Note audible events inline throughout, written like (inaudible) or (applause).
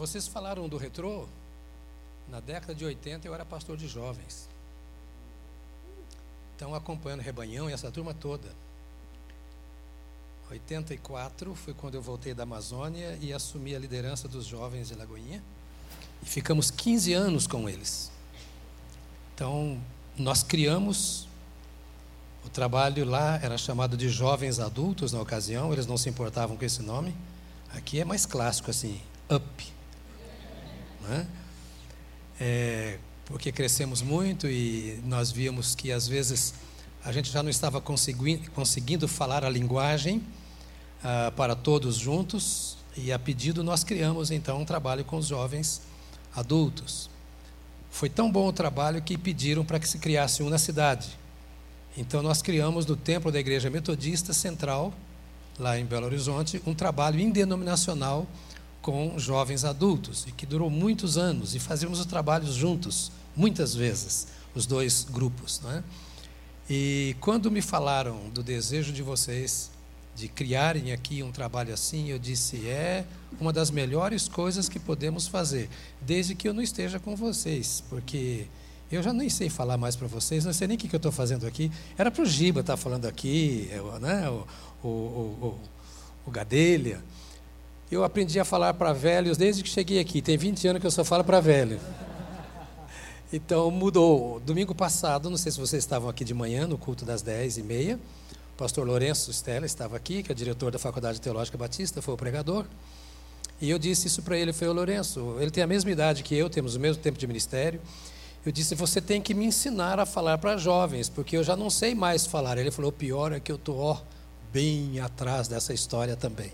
Vocês falaram do retrô? Na década de 80 eu era pastor de jovens. Então, acompanhando o Rebanhão e essa turma toda. 84 foi quando eu voltei da Amazônia e assumi a liderança dos jovens de Lagoinha. E ficamos 15 anos com eles. Então, nós criamos o trabalho lá era chamado de jovens adultos na ocasião, eles não se importavam com esse nome. Aqui é mais clássico assim, up. Né? É, porque crescemos muito e nós víamos que às vezes a gente já não estava conseguindo, conseguindo falar a linguagem ah, para todos juntos, e a pedido nós criamos então um trabalho com os jovens adultos. Foi tão bom o trabalho que pediram para que se criasse um na cidade. Então nós criamos no templo da Igreja Metodista Central, lá em Belo Horizonte, um trabalho indenominacional com jovens adultos, e que durou muitos anos, e fazíamos os trabalhos juntos, muitas vezes, os dois grupos. Não é? E quando me falaram do desejo de vocês de criarem aqui um trabalho assim, eu disse: é uma das melhores coisas que podemos fazer, desde que eu não esteja com vocês, porque eu já nem sei falar mais para vocês, não sei nem o que, eu estou fazendo aqui. Era para o Giba estar tá falando aqui, né, o, o, o, o Gadelha. Eu aprendi a falar para velhos desde que cheguei aqui. Tem 20 anos que eu só falo para velho. Então mudou. Domingo passado, não sei se vocês estavam aqui de manhã, no culto das 10 e meia. O pastor Lourenço Stella estava aqui, que é diretor da Faculdade Teológica Batista, foi o pregador. E eu disse isso para ele, foi o Lourenço, ele tem a mesma idade que eu, temos o mesmo tempo de ministério. Eu disse, você tem que me ensinar a falar para jovens, porque eu já não sei mais falar. Ele falou, o pior é que eu estou bem atrás dessa história também.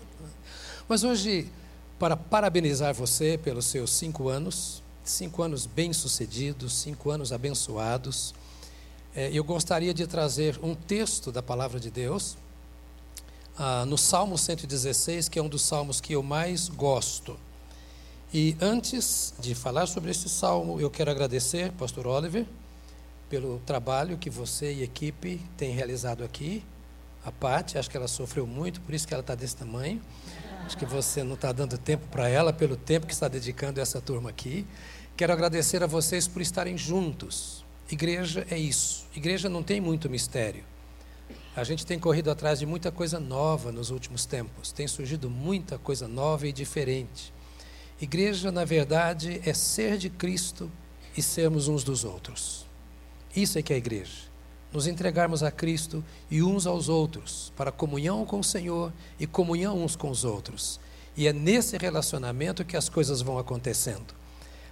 Mas hoje, para parabenizar você pelos seus cinco anos, cinco anos bem-sucedidos, cinco anos abençoados, é, eu gostaria de trazer um texto da palavra de Deus, ah, no Salmo 116, que é um dos salmos que eu mais gosto. E antes de falar sobre esse salmo, eu quero agradecer, Pastor Oliver, pelo trabalho que você e a equipe têm realizado aqui. A Paty, acho que ela sofreu muito, por isso que ela está desse tamanho. Acho que você não está dando tempo para ela pelo tempo que está dedicando a essa turma aqui. Quero agradecer a vocês por estarem juntos. Igreja é isso. Igreja não tem muito mistério. A gente tem corrido atrás de muita coisa nova nos últimos tempos. Tem surgido muita coisa nova e diferente. Igreja, na verdade, é ser de Cristo e sermos uns dos outros. Isso é que é a igreja nos entregarmos a Cristo e uns aos outros, para comunhão com o Senhor e comunhão uns com os outros. E é nesse relacionamento que as coisas vão acontecendo.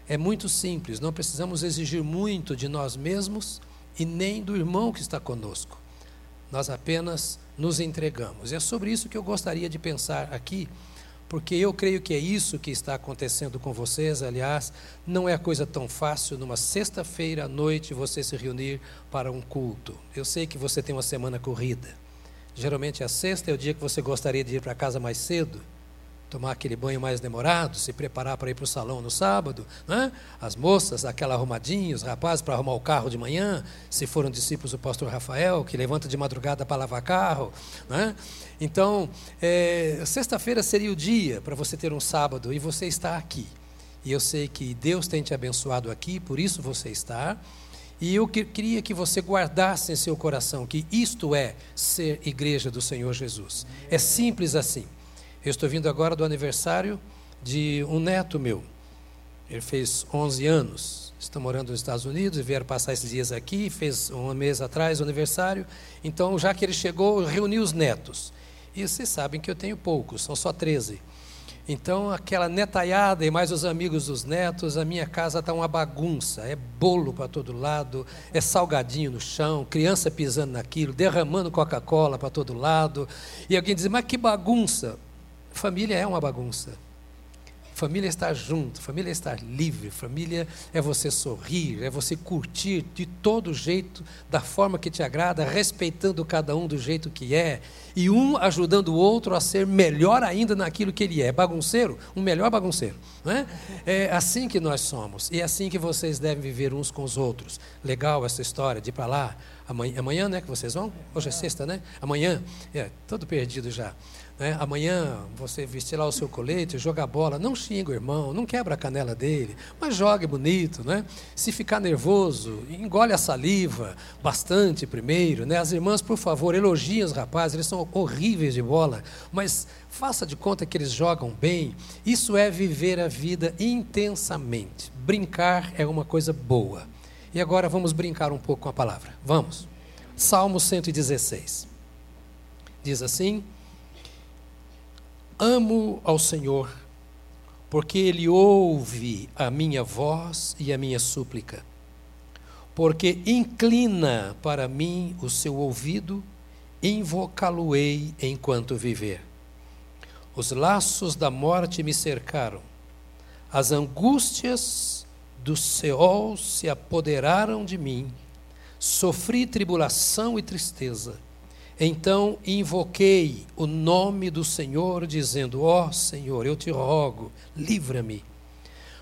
É muito simples, não precisamos exigir muito de nós mesmos e nem do irmão que está conosco. Nós apenas nos entregamos. E é sobre isso que eu gostaria de pensar aqui porque eu creio que é isso que está acontecendo com vocês. Aliás, não é coisa tão fácil numa sexta-feira à noite você se reunir para um culto. Eu sei que você tem uma semana corrida. Geralmente a sexta é o dia que você gostaria de ir para casa mais cedo tomar aquele banho mais demorado, se preparar para ir para o salão no sábado, né? as moças, aquela arrumadinha, os rapazes para arrumar o carro de manhã, se foram discípulos do pastor Rafael, que levanta de madrugada para lavar carro. Né? Então, é, sexta-feira seria o dia para você ter um sábado e você está aqui. E eu sei que Deus tem te abençoado aqui, por isso você está. E eu queria que você guardasse em seu coração que isto é ser igreja do Senhor Jesus. É simples assim. Eu estou vindo agora do aniversário de um neto meu. Ele fez 11 anos. Está morando nos Estados Unidos e vieram passar esses dias aqui. Fez um mês atrás o aniversário. Então, já que ele chegou, reuniu os netos. E vocês sabem que eu tenho poucos, são só 13. Então, aquela netaiada e mais os amigos dos netos, a minha casa está uma bagunça. É bolo para todo lado, é salgadinho no chão, criança pisando naquilo, derramando Coca-Cola para todo lado. E alguém diz: Mas que bagunça! Família é uma bagunça. Família é estar junto, família é estar livre, família é você sorrir, é você curtir de todo jeito, da forma que te agrada, respeitando cada um do jeito que é, e um ajudando o outro a ser melhor ainda naquilo que ele é. Bagunceiro, um melhor bagunceiro. Não é? é assim que nós somos, e é assim que vocês devem viver uns com os outros. Legal essa história de ir para lá, amanhã, amanhã, né, que vocês vão? Hoje é sexta, né? Amanhã, é, todo perdido já. Né? Amanhã você vestir lá o seu colete, jogar bola, não xinga o irmão, não quebra a canela dele, mas jogue bonito. Né? Se ficar nervoso, engole a saliva bastante primeiro. Né? As irmãs, por favor, elogiem os rapazes, eles são horríveis de bola, mas faça de conta que eles jogam bem. Isso é viver a vida intensamente. Brincar é uma coisa boa. E agora vamos brincar um pouco com a palavra. Vamos. Salmo 116. Diz assim: Amo ao Senhor, porque Ele ouve a minha voz e a minha súplica, porque inclina para mim o seu ouvido, invocá-lo-ei enquanto viver. Os laços da morte me cercaram, as angústias do Seol se apoderaram de mim, sofri tribulação e tristeza então invoquei o nome do Senhor, dizendo: Ó oh, Senhor, eu te rogo, livra-me.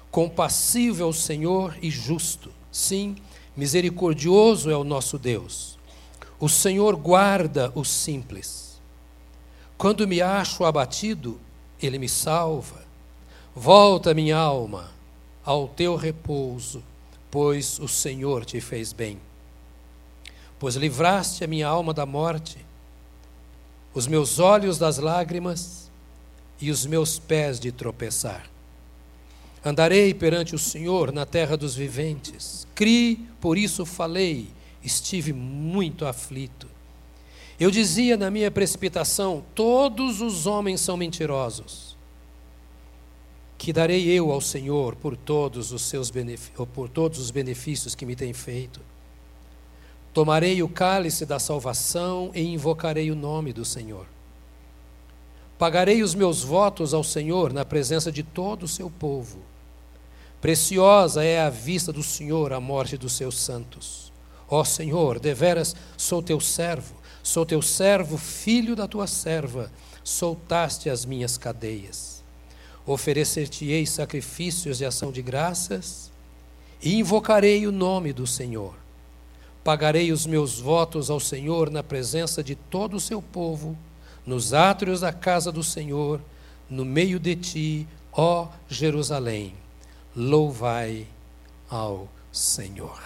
Compassivo é o Senhor e justo. Sim, misericordioso é o nosso Deus. O Senhor guarda os simples. Quando me acho abatido, ele me salva. Volta, minha alma, ao teu repouso, pois o Senhor te fez bem pois livraste a minha alma da morte, os meus olhos das lágrimas e os meus pés de tropeçar. Andarei perante o Senhor na terra dos viventes. Cri, por isso falei, estive muito aflito. Eu dizia na minha precipitação: todos os homens são mentirosos. Que darei eu ao Senhor por todos os seus por todos os benefícios que me tem feito? Tomarei o cálice da salvação e invocarei o nome do Senhor. Pagarei os meus votos ao Senhor na presença de todo o seu povo. Preciosa é a vista do Senhor a morte dos seus santos. Ó Senhor, deveras sou teu servo, sou teu servo, filho da tua serva, soltaste as minhas cadeias. Oferecer-te-ei sacrifícios de ação de graças e invocarei o nome do Senhor. Pagarei os meus votos ao Senhor na presença de todo o seu povo, nos átrios da casa do Senhor, no meio de ti, ó Jerusalém. Louvai ao Senhor.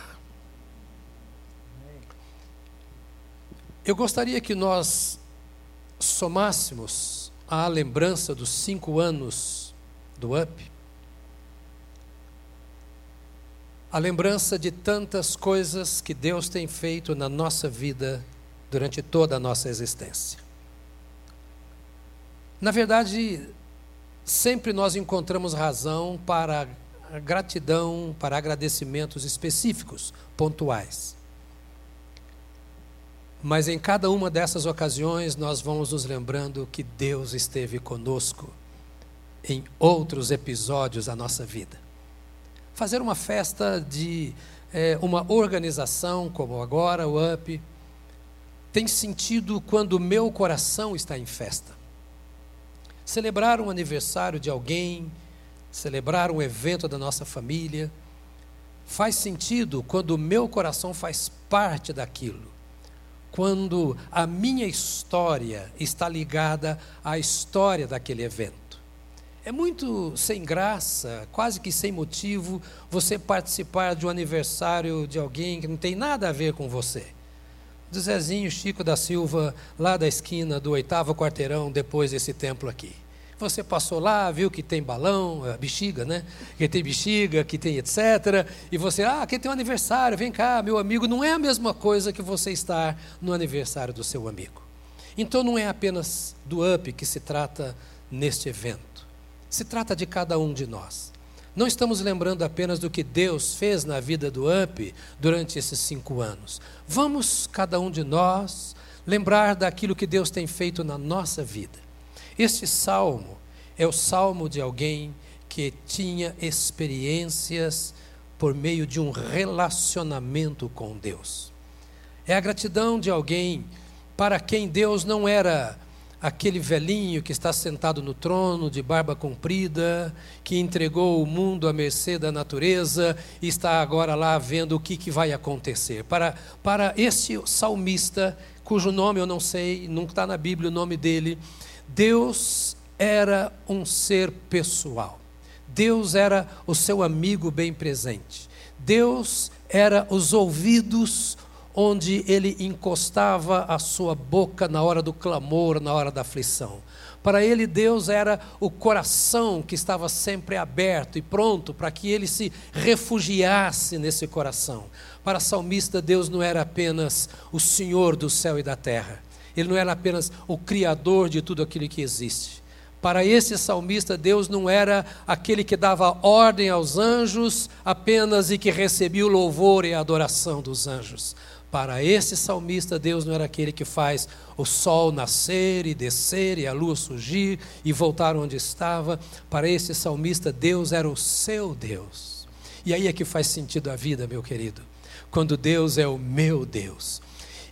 Eu gostaria que nós somássemos a lembrança dos cinco anos do UP a lembrança de tantas coisas que Deus tem feito na nossa vida durante toda a nossa existência. Na verdade, sempre nós encontramos razão para gratidão, para agradecimentos específicos, pontuais. Mas em cada uma dessas ocasiões nós vamos nos lembrando que Deus esteve conosco em outros episódios da nossa vida fazer uma festa de é, uma organização como agora, o UP, tem sentido quando o meu coração está em festa. Celebrar um aniversário de alguém, celebrar um evento da nossa família, faz sentido quando o meu coração faz parte daquilo. Quando a minha história está ligada à história daquele evento. É muito sem graça, quase que sem motivo, você participar de um aniversário de alguém que não tem nada a ver com você. Do Zezinho Chico da Silva, lá da esquina do oitavo quarteirão, depois desse templo aqui. Você passou lá, viu que tem balão, é, bexiga, né? Que tem bexiga, que tem etc. E você, ah, aqui tem um aniversário, vem cá, meu amigo. Não é a mesma coisa que você estar no aniversário do seu amigo. Então não é apenas do UP que se trata neste evento. Se trata de cada um de nós. Não estamos lembrando apenas do que Deus fez na vida do UP durante esses cinco anos. Vamos, cada um de nós, lembrar daquilo que Deus tem feito na nossa vida. Este salmo é o salmo de alguém que tinha experiências por meio de um relacionamento com Deus. É a gratidão de alguém para quem Deus não era aquele velhinho que está sentado no trono, de barba comprida, que entregou o mundo à mercê da natureza e está agora lá vendo o que, que vai acontecer. Para, para este salmista, cujo nome eu não sei, não está na Bíblia o nome dele, Deus era um ser pessoal. Deus era o seu amigo bem presente. Deus era os ouvidos onde ele encostava a sua boca na hora do clamor, na hora da aflição. Para ele, Deus era o coração que estava sempre aberto e pronto para que ele se refugiasse nesse coração. Para a salmista, Deus não era apenas o Senhor do céu e da terra, ele não era apenas o Criador de tudo aquilo que existe. Para esse salmista, Deus não era aquele que dava ordem aos anjos apenas e que recebia o louvor e a adoração dos anjos. Para esse salmista, Deus não era aquele que faz o sol nascer e descer e a lua surgir e voltar onde estava. Para esse salmista, Deus era o seu Deus. E aí é que faz sentido a vida, meu querido. Quando Deus é o meu Deus.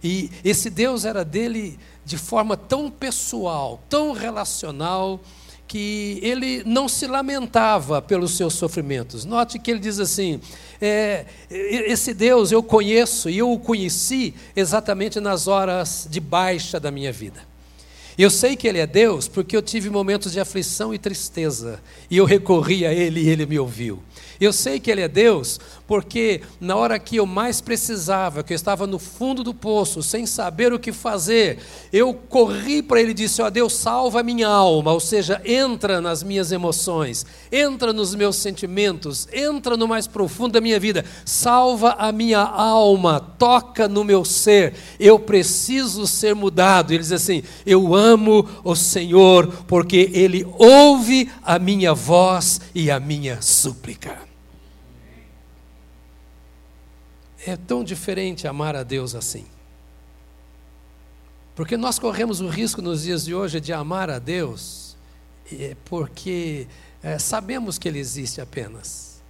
E esse Deus era dele de forma tão pessoal, tão relacional, que ele não se lamentava pelos seus sofrimentos. Note que ele diz assim: é, esse Deus eu conheço e eu o conheci exatamente nas horas de baixa da minha vida. Eu sei que Ele é Deus porque eu tive momentos de aflição e tristeza, e eu recorri a Ele e Ele me ouviu. Eu sei que Ele é Deus, porque na hora que eu mais precisava, que eu estava no fundo do poço, sem saber o que fazer, eu corri para Ele e disse: Ó oh, Deus, salva a minha alma, ou seja, entra nas minhas emoções, entra nos meus sentimentos, entra no mais profundo da minha vida, salva a minha alma, toca no meu ser, eu preciso ser mudado. Ele diz assim: Eu amo o Senhor, porque Ele ouve a minha voz e a minha súplica. É tão diferente amar a Deus assim. Porque nós corremos o risco nos dias de hoje de amar a Deus, é, porque é, sabemos que Ele existe apenas.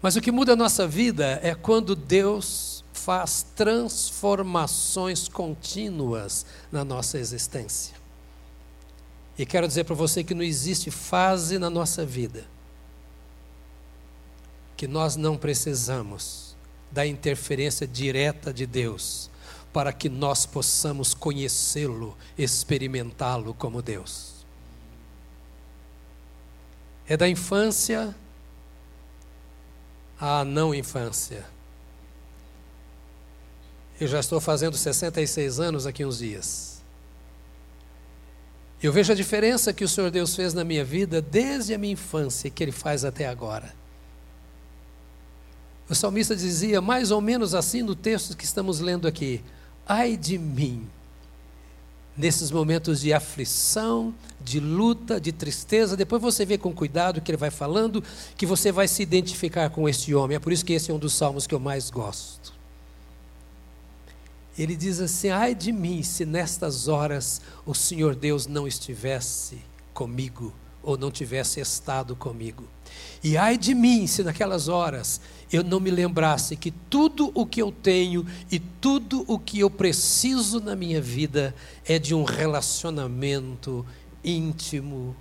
Mas o que muda a nossa vida é quando Deus faz transformações contínuas na nossa existência. E quero dizer para você que não existe fase na nossa vida que nós não precisamos da interferência direta de Deus para que nós possamos conhecê-lo, experimentá-lo como Deus. É da infância à não infância. Eu já estou fazendo 66 anos aqui uns dias. Eu vejo a diferença que o Senhor Deus fez na minha vida desde a minha infância e que Ele faz até agora. O salmista dizia mais ou menos assim no texto que estamos lendo aqui: Ai de mim, nesses momentos de aflição, de luta, de tristeza. Depois você vê com cuidado o que ele vai falando, que você vai se identificar com este homem. É por isso que esse é um dos salmos que eu mais gosto. Ele diz assim: Ai de mim, se nestas horas o Senhor Deus não estivesse comigo, ou não tivesse estado comigo. E ai de mim, se naquelas horas eu não me lembrasse que tudo o que eu tenho e tudo o que eu preciso na minha vida é de um relacionamento íntimo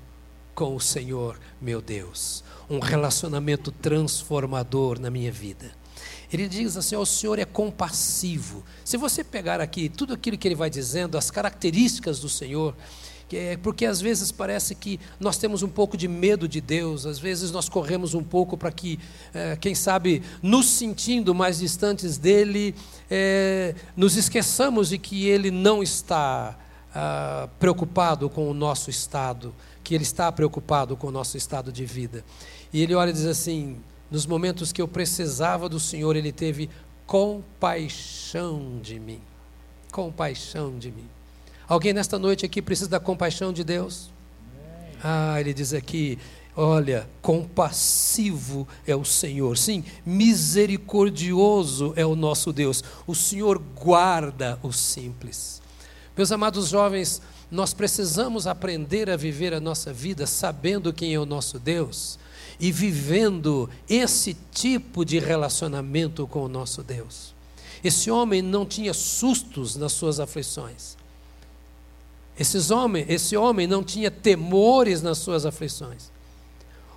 com o Senhor, meu Deus. Um relacionamento transformador na minha vida. Ele diz assim: o Senhor é compassivo. Se você pegar aqui tudo aquilo que ele vai dizendo, as características do Senhor, porque às vezes parece que nós temos um pouco de medo de Deus, às vezes nós corremos um pouco para que, é, quem sabe, nos sentindo mais distantes dele, é, nos esqueçamos de que ele não está ah, preocupado com o nosso estado, que ele está preocupado com o nosso estado de vida. E ele olha e diz assim: nos momentos que eu precisava do Senhor, ele teve compaixão de mim. Compaixão de mim. Alguém nesta noite aqui precisa da compaixão de Deus? Ah, ele diz aqui: olha, compassivo é o Senhor, sim, misericordioso é o nosso Deus. O Senhor guarda os simples. Meus amados jovens, nós precisamos aprender a viver a nossa vida sabendo quem é o nosso Deus e vivendo esse tipo de relacionamento com o nosso Deus. Esse homem não tinha sustos nas suas aflições. Esses homem, esse homem não tinha temores nas suas aflições.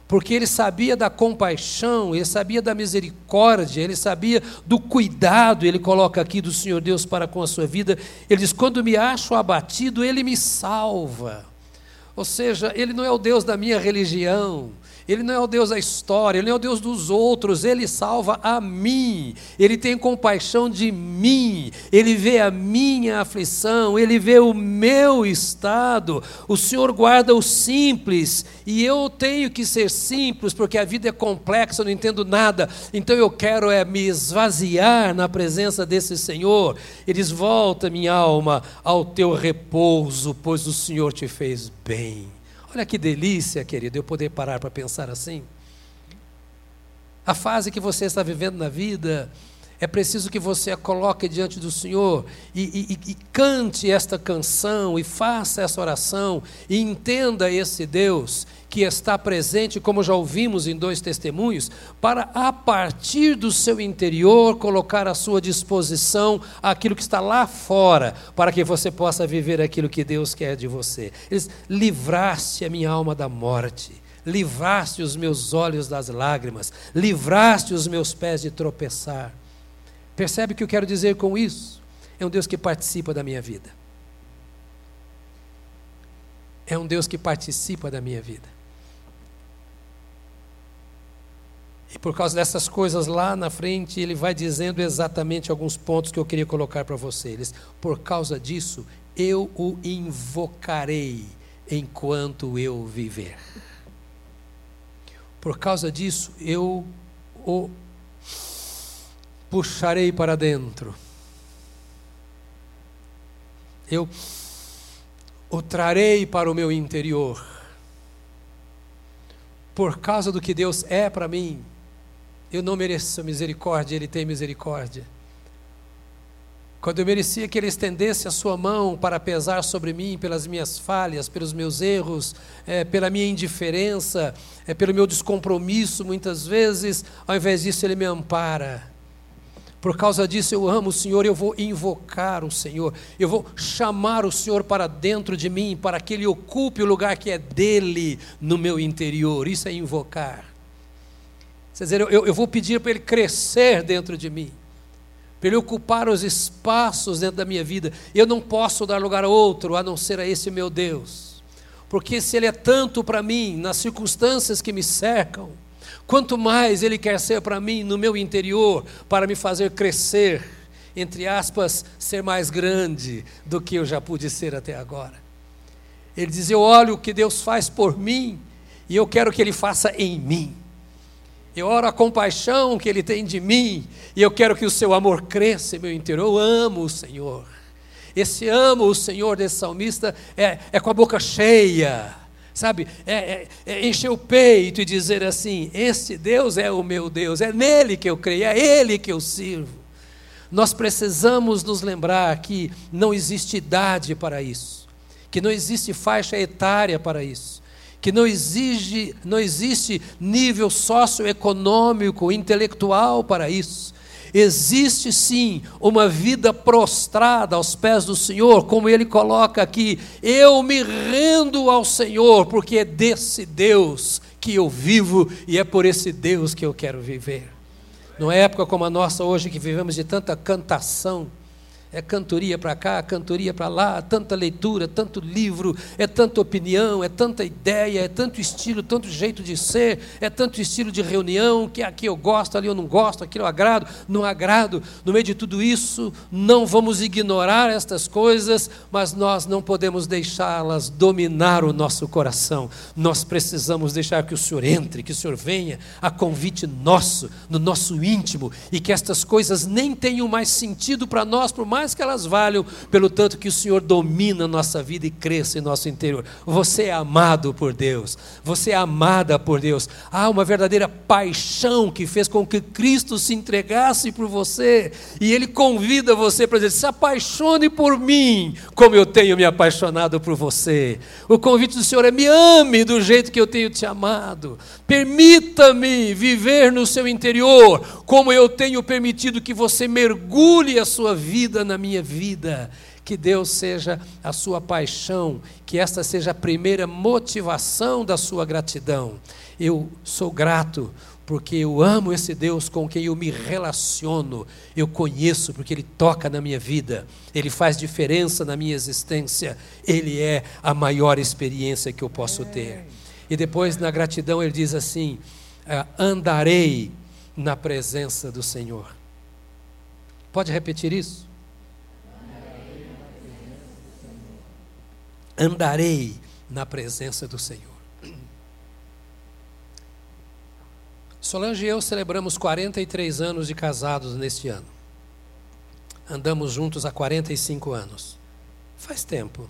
porque ele sabia da compaixão, ele sabia da misericórdia, ele sabia do cuidado, ele coloca aqui do Senhor Deus para com a sua vida. Ele diz: quando me acho abatido, ele me salva. Ou seja, ele não é o Deus da minha religião, ele não é o Deus da história, Ele não é o Deus dos outros, Ele salva a mim, Ele tem compaixão de mim, Ele vê a minha aflição, Ele vê o meu estado. O Senhor guarda o simples e eu tenho que ser simples porque a vida é complexa, eu não entendo nada, então eu quero é me esvaziar na presença desse Senhor. Eles volta minha alma ao teu repouso, pois o Senhor te fez bem. Olha que delícia, querido, eu poder parar para pensar assim. A fase que você está vivendo na vida, é preciso que você a coloque diante do Senhor e, e, e, cante esta canção e faça essa oração e entenda esse Deus que está presente, como já ouvimos em dois testemunhos, para a partir do seu interior colocar à sua disposição aquilo que está lá fora, para que você possa viver aquilo que Deus quer de você. Eles livraste a minha alma da morte. Livraste os meus olhos das lágrimas, livraste os meus pés de tropeçar. Percebe o que eu quero dizer com isso? É um Deus que participa da minha vida. É um Deus que participa da minha vida. E por causa dessas coisas lá na frente, ele vai dizendo exatamente alguns pontos que eu queria colocar para vocês. Por causa disso, eu o invocarei enquanto eu viver. Por causa disso, eu o puxarei para dentro. Eu o trarei para o meu interior. Por causa do que Deus é para mim, eu não mereço misericórdia, Ele tem misericórdia. Quando eu merecia que Ele estendesse a Sua mão para pesar sobre mim pelas minhas falhas, pelos meus erros, é, pela minha indiferença, é, pelo meu descompromisso, muitas vezes, ao invés disso Ele me ampara. Por causa disso eu amo o Senhor, eu vou invocar o Senhor, eu vou chamar o Senhor para dentro de mim, para que Ele ocupe o lugar que é dele no meu interior. Isso é invocar. Quer dizer, eu, eu vou pedir para Ele crescer dentro de mim, para Ele ocupar os espaços dentro da minha vida. Eu não posso dar lugar a outro a não ser a esse meu Deus, porque se Ele é tanto para mim, nas circunstâncias que me cercam, Quanto mais Ele quer ser para mim no meu interior, para me fazer crescer, entre aspas, ser mais grande do que eu já pude ser até agora. Ele diz: Eu olho o que Deus faz por mim e eu quero que Ele faça em mim. Eu oro a compaixão que Ele tem de mim e eu quero que o seu amor cresça em meu interior. Eu amo o Senhor. Esse amo o Senhor desse salmista é, é com a boca cheia sabe, é, é, é encher o peito e dizer assim: Esse Deus é o meu Deus, é nele que eu creio, é Ele que eu sirvo. Nós precisamos nos lembrar que não existe idade para isso, que não existe faixa etária para isso, que não, exige, não existe nível socioeconômico, intelectual para isso Existe sim uma vida prostrada aos pés do Senhor, como ele coloca aqui: eu me rendo ao Senhor, porque é desse Deus que eu vivo e é por esse Deus que eu quero viver. Numa época como a nossa hoje, que vivemos de tanta cantação, é cantoria para cá, cantoria para lá, tanta leitura, tanto livro, é tanta opinião, é tanta ideia, é tanto estilo, tanto jeito de ser, é tanto estilo de reunião, que aqui eu gosto, ali eu não gosto, aqui eu agrado, não agrado. No meio de tudo isso, não vamos ignorar estas coisas, mas nós não podemos deixá-las dominar o nosso coração. Nós precisamos deixar que o Senhor entre, que o Senhor venha a convite nosso, no nosso íntimo, e que estas coisas nem tenham mais sentido para nós, por mais mais que elas valham, pelo tanto que o Senhor domina a nossa vida e cresce em nosso interior. Você é amado por Deus, você é amada por Deus. Há uma verdadeira paixão que fez com que Cristo se entregasse por você, e Ele convida você para dizer: se apaixone por mim, como eu tenho me apaixonado por você. O convite do Senhor é: me ame do jeito que eu tenho te amado, permita-me viver no seu interior, como eu tenho permitido que você mergulhe a sua vida na minha vida, que Deus seja a sua paixão, que esta seja a primeira motivação da sua gratidão. Eu sou grato porque eu amo esse Deus com quem eu me relaciono, eu conheço porque Ele toca na minha vida, Ele faz diferença na minha existência, Ele é a maior experiência que eu posso ter. E depois, na gratidão, ele diz assim: ah, andarei na presença do Senhor. Pode repetir isso? Andarei na presença do Senhor. Solange e eu celebramos 43 anos de casados neste ano. Andamos juntos há 45 anos. Faz tempo.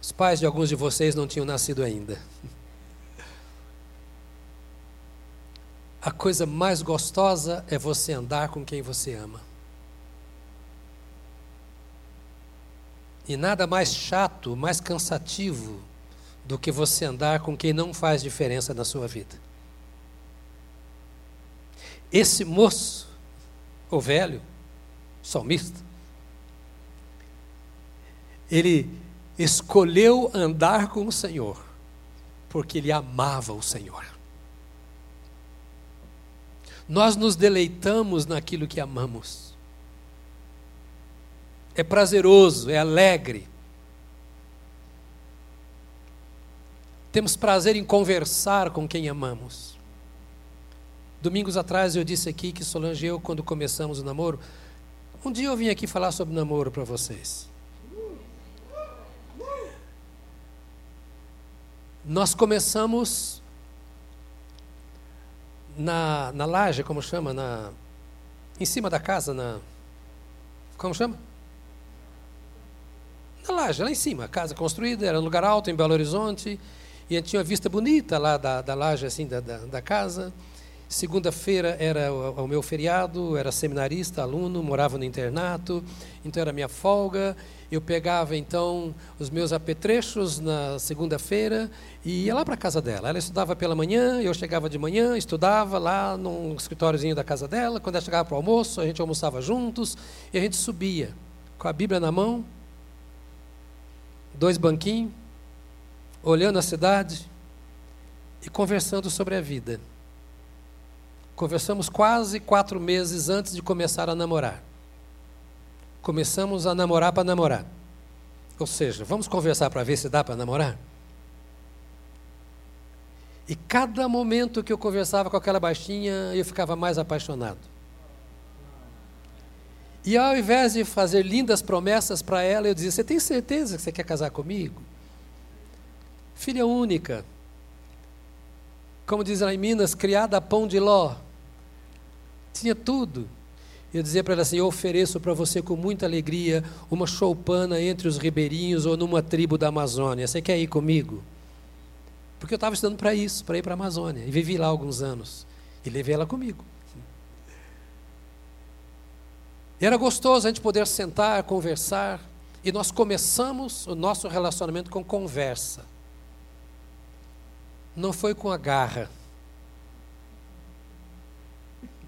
Os pais de alguns de vocês não tinham nascido ainda. A coisa mais gostosa é você andar com quem você ama. E nada mais chato, mais cansativo do que você andar com quem não faz diferença na sua vida. Esse moço, o velho, salmista, ele escolheu andar com o Senhor, porque ele amava o Senhor. Nós nos deleitamos naquilo que amamos. É prazeroso, é alegre. Temos prazer em conversar com quem amamos. Domingos atrás eu disse aqui que Solange e eu, quando começamos o namoro, um dia eu vim aqui falar sobre namoro para vocês. Nós começamos na, na laje, como chama? Na, em cima da casa, na. Como chama? Na laje, lá em cima, a casa construída, era um lugar alto em Belo Horizonte, e a tinha uma vista bonita lá da, da laje, assim, da, da, da casa. Segunda-feira era o, o, meu feriado, era seminarista, aluno, morava no internato, então era minha folga. Eu pegava então os meus apetrechos na segunda-feira e ia lá para a casa dela. Ela estudava pela manhã, eu chegava de manhã, estudava lá num escritóriozinho da casa dela. Quando ela chegava para o almoço, a gente almoçava juntos e a gente subia com a Bíblia na mão, dois banquinhos, olhando a cidade e conversando sobre a vida. Conversamos quase quatro meses antes de começar a namorar. Começamos a namorar para namorar. Ou seja, vamos conversar para ver se dá para namorar? E cada momento que eu conversava com aquela baixinha, eu ficava mais apaixonado. E ao invés de fazer lindas promessas para ela, eu dizia: Você tem certeza que você quer casar comigo? Filha única, como diz lá em Minas, criada a pão de ló. Tinha tudo. Eu dizia para ela assim: Eu ofereço para você com muita alegria uma choupana entre os ribeirinhos ou numa tribo da Amazônia. Você quer ir comigo? Porque eu estava estudando para isso, para ir para a Amazônia. E vivi lá alguns anos. E levei ela comigo. E era gostoso a gente poder sentar, conversar. E nós começamos o nosso relacionamento com conversa. Não foi com a garra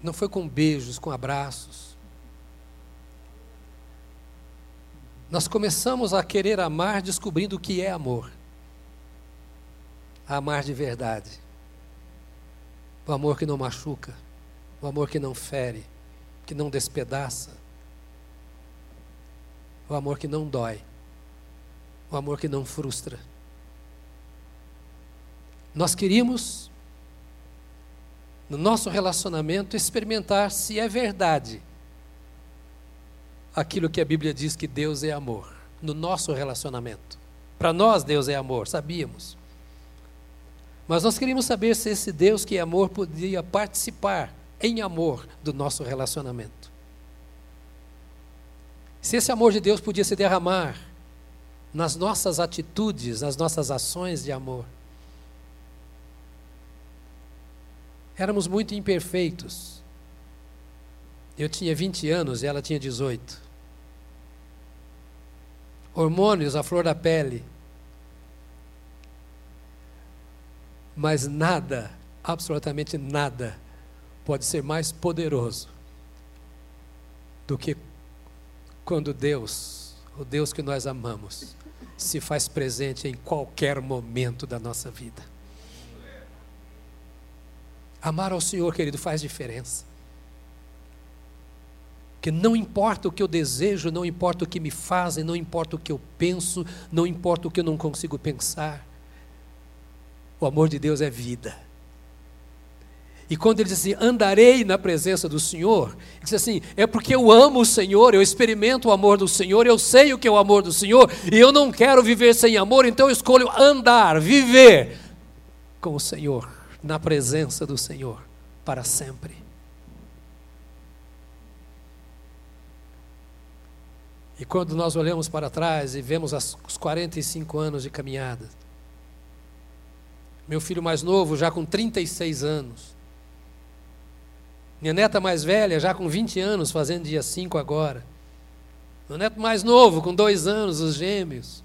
não foi com beijos, com abraços. Nós começamos a querer amar descobrindo o que é amor. A amar de verdade. O amor que não machuca, o amor que não fere, que não despedaça. O amor que não dói. O amor que não frustra. Nós queríamos no nosso relacionamento, experimentar se é verdade aquilo que a Bíblia diz que Deus é amor, no nosso relacionamento. Para nós, Deus é amor, sabíamos. Mas nós queríamos saber se esse Deus que é amor podia participar em amor do nosso relacionamento. Se esse amor de Deus podia se derramar nas nossas atitudes, nas nossas ações de amor. Éramos muito imperfeitos. Eu tinha 20 anos e ela tinha 18. Hormônios à flor da pele. Mas nada, absolutamente nada, pode ser mais poderoso do que quando Deus, o Deus que nós amamos, se faz presente em qualquer momento da nossa vida. Amar ao Senhor, querido, faz diferença. Que não importa o que eu desejo, não importa o que me fazem, não importa o que eu penso, não importa o que eu não consigo pensar. O amor de Deus é vida. E quando ele diz assim, andarei na presença do Senhor, ele diz assim, é porque eu amo o Senhor, eu experimento o amor do Senhor, eu sei o que é o amor do Senhor, e eu não quero viver sem amor, então eu escolho andar, viver com o Senhor, na presença do Senhor, para sempre. E quando nós olhamos para trás e vemos os 45 anos de caminhada, meu filho mais novo, já com 36 anos, minha neta mais velha, já com 20 anos, fazendo dia 5 agora. Meu neto mais novo, com dois anos, os gêmeos.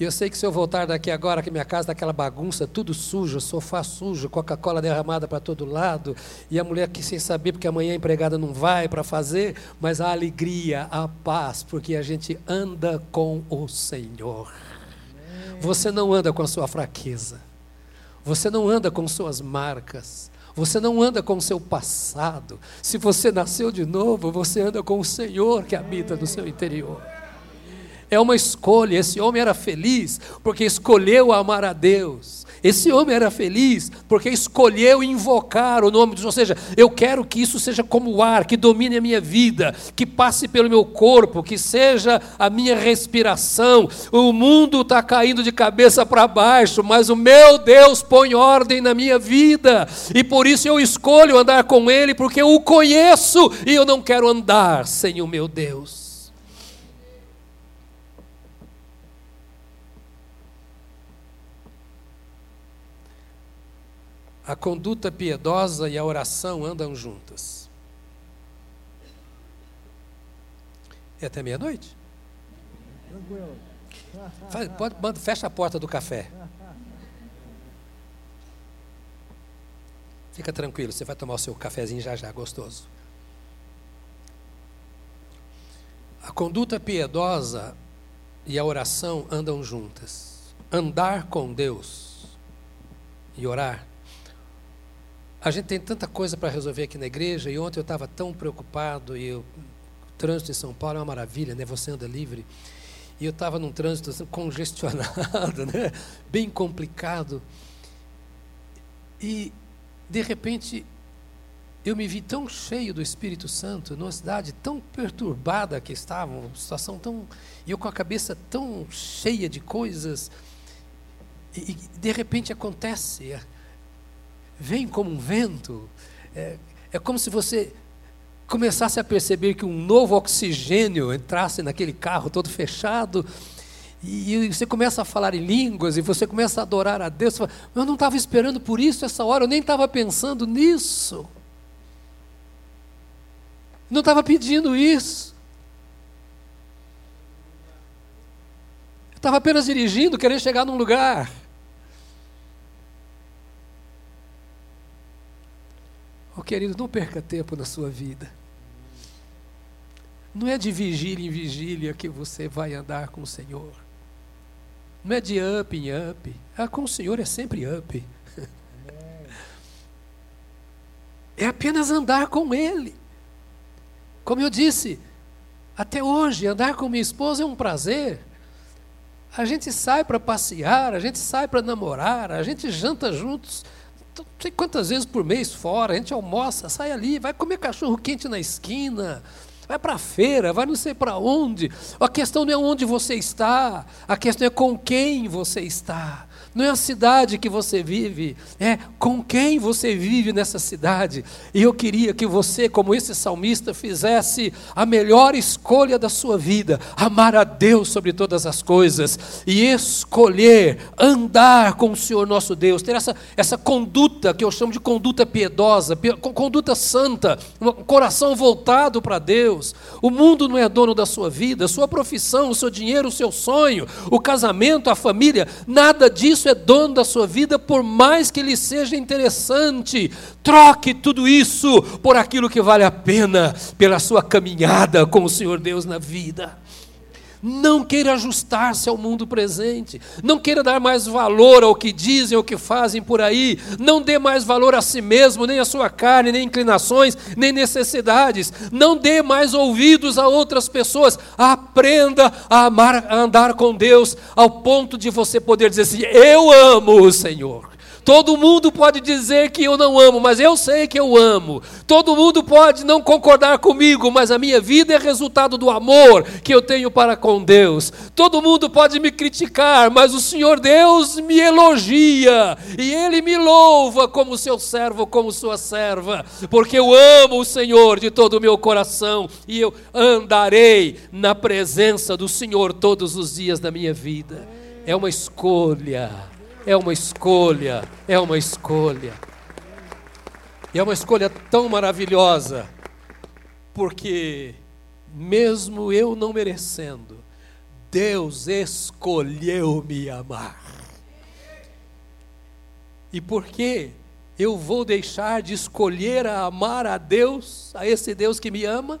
E eu sei que se eu voltar daqui agora, que minha casa está aquela bagunça, tudo sujo, sofá sujo, Coca-Cola derramada para todo lado, e a mulher que sem saber, porque amanhã a empregada não vai para fazer, mas a alegria, a paz, porque a gente anda com o Senhor. Você não anda com a sua fraqueza, você não anda com suas marcas, você não anda com o seu passado. Se você nasceu de novo, você anda com o Senhor que habita no seu interior. É uma escolha. Esse homem era feliz porque escolheu amar a Deus. Esse homem era feliz porque escolheu invocar o nome de Deus. Ou seja, eu quero que isso seja como o ar, que domine a minha vida, que passe pelo meu corpo, que seja a minha respiração. O mundo está caindo de cabeça para baixo, mas o meu Deus põe ordem na minha vida. E por isso eu escolho andar com Ele, porque eu o conheço e eu não quero andar sem o meu Deus. A conduta piedosa e a oração andam juntas. É até meia-noite? Tranquilo. pode, fecha a porta do café. Fica tranquilo, você vai tomar o seu cafezinho já já, gostoso. A conduta piedosa e a oração andam juntas. Andar com Deus e orar a gente tem tanta coisa para resolver aqui na igreja, e ontem eu estava tão preocupado, e eu, o trânsito em São Paulo é uma maravilha, né? Você anda livre. E eu estava num trânsito assim, (laughs) congestionado, né? bem complicado. E, de repente, eu me vi tão cheio do Espírito Santo, numa cidade tão perturbada que estava, uma situação tão. E eu com a cabeça tão cheia de coisas. E, e de repente acontece vem como um vento. É, é como se você começasse a perceber que um novo oxigênio entrasse naquele carro todo fechado. E, você começa a falar em línguas e você começa a adorar a Deus. Fala, eu não estava esperando por isso essa hora, eu nem estava pensando nisso. Não estava pedindo isso. Eu estava apenas dirigindo, querendo chegar num lugar. Querido, não perca tempo na sua vida. Não é de vigília em vigília que você vai andar com o Senhor. Não é de up em up. Ah, com o Senhor é sempre up. É apenas andar com Ele. Como eu disse, até hoje, andar com minha esposa é um prazer. A gente sai para passear, a gente sai para namorar, a gente janta juntos não sei quantas vezes por mês fora, a gente almoça, sai ali, vai comer cachorro quente na esquina, vai para a feira, vai não sei para onde. A questão não é onde você está, a questão é com quem você está. Não é a cidade que você vive, é com quem você vive nessa cidade. E eu queria que você, como esse salmista, fizesse a melhor escolha da sua vida: amar a Deus sobre todas as coisas e escolher andar com o Senhor nosso Deus, ter essa, essa conduta que eu chamo de conduta piedosa, conduta santa, um coração voltado para Deus. O mundo não é dono da sua vida, sua profissão, o seu dinheiro, o seu sonho, o casamento, a família, nada disso isso é dono da sua vida, por mais que ele seja interessante. Troque tudo isso por aquilo que vale a pena, pela sua caminhada com o Senhor Deus na vida. Não queira ajustar-se ao mundo presente. Não queira dar mais valor ao que dizem ou que fazem por aí. Não dê mais valor a si mesmo, nem à sua carne, nem inclinações, nem necessidades. Não dê mais ouvidos a outras pessoas. Aprenda a amar, a andar com Deus, ao ponto de você poder dizer assim: Eu amo o Senhor. Todo mundo pode dizer que eu não amo, mas eu sei que eu amo. Todo mundo pode não concordar comigo, mas a minha vida é resultado do amor que eu tenho para com Deus. Todo mundo pode me criticar, mas o Senhor Deus me elogia e Ele me louva como seu servo, como sua serva, porque eu amo o Senhor de todo o meu coração e eu andarei na presença do Senhor todos os dias da minha vida. É uma escolha é uma escolha, é uma escolha. E é uma escolha tão maravilhosa, porque, mesmo eu não merecendo, Deus escolheu me amar. E por que eu vou deixar de escolher a amar a Deus, a esse Deus que me ama?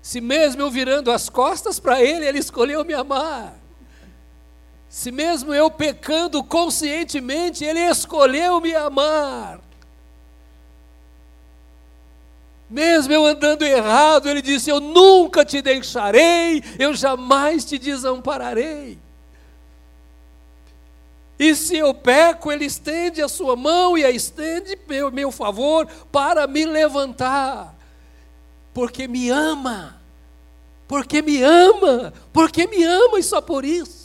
Se mesmo eu virando as costas para Ele, Ele escolheu me amar. Se mesmo eu pecando conscientemente, Ele escolheu me amar. Mesmo eu andando errado, Ele disse: Eu nunca te deixarei, eu jamais te desampararei. E se eu peco, Ele estende a sua mão e a estende meu, meu favor para me levantar, porque me ama, porque me ama, porque me ama e só por isso.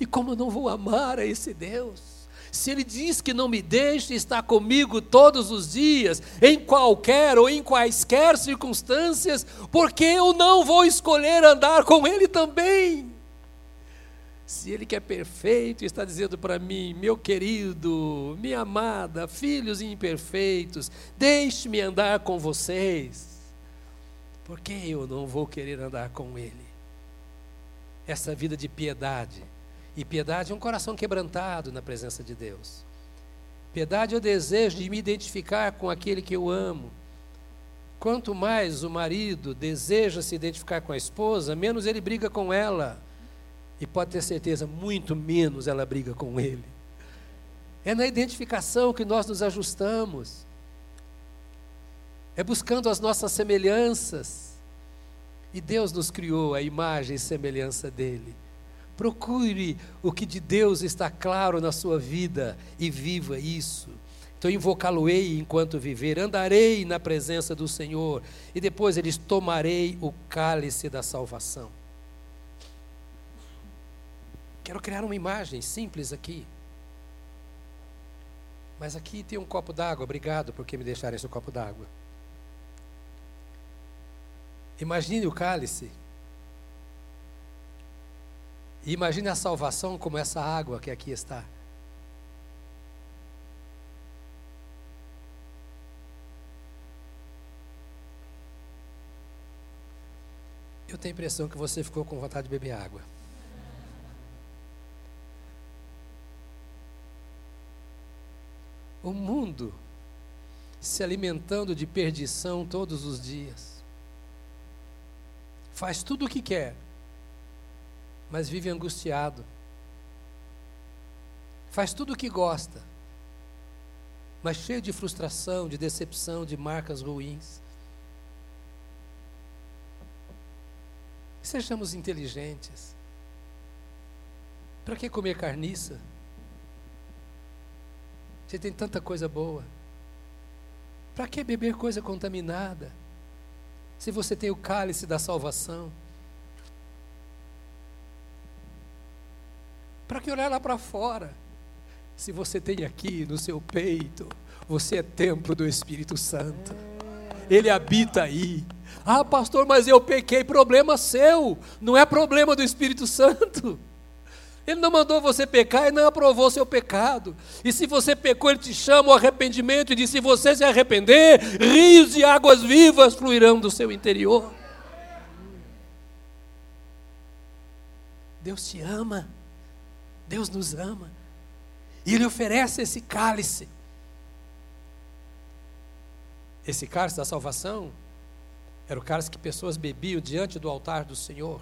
E como eu não vou amar a esse Deus? Se Ele diz que não me deixe estar comigo todos os dias, em qualquer ou em quaisquer circunstâncias, porque eu não vou escolher andar com Ele também? Se Ele que é perfeito está dizendo para mim, meu querido, minha amada, filhos imperfeitos, deixe-me andar com vocês, por que eu não vou querer andar com Ele? Essa vida de piedade e piedade é um coração quebrantado na presença de Deus. Piedade é o desejo de me identificar com aquele que eu amo. Quanto mais o marido deseja se identificar com a esposa, menos ele briga com ela. E pode ter certeza, muito menos ela briga com ele. É na identificação que nós nos ajustamos. É buscando as nossas semelhanças. E Deus nos criou a imagem e semelhança dele. Procure o que de Deus está claro na sua vida e viva isso. Então invocá-lo-ei enquanto viver, andarei na presença do Senhor e depois eles tomarei o cálice da salvação. Quero criar uma imagem simples aqui. Mas aqui tem um copo d'água, obrigado por me deixaram esse copo d'água. Imagine o cálice e imagine a salvação como essa água que aqui está. Eu tenho a impressão que você ficou com vontade de beber água. O mundo se alimentando de perdição todos os dias. Faz tudo o que quer mas vive angustiado. Faz tudo o que gosta, mas cheio de frustração, de decepção, de marcas ruins. Sejamos inteligentes. Para que comer carniça? Você tem tanta coisa boa. Para que beber coisa contaminada? Se você tem o cálice da salvação. Para que olhar lá para fora? Se você tem aqui no seu peito, você é templo do Espírito Santo. Ele habita aí. Ah, pastor, mas eu pequei, problema seu, não é problema do Espírito Santo. Ele não mandou você pecar e não aprovou seu pecado. E se você pecou, ele te chama ao arrependimento e diz: se você se arrepender, rios de águas vivas fluirão do seu interior. Deus te ama. Deus nos ama. E Ele oferece esse cálice. Esse cálice da salvação era o cálice que pessoas bebiam diante do altar do Senhor,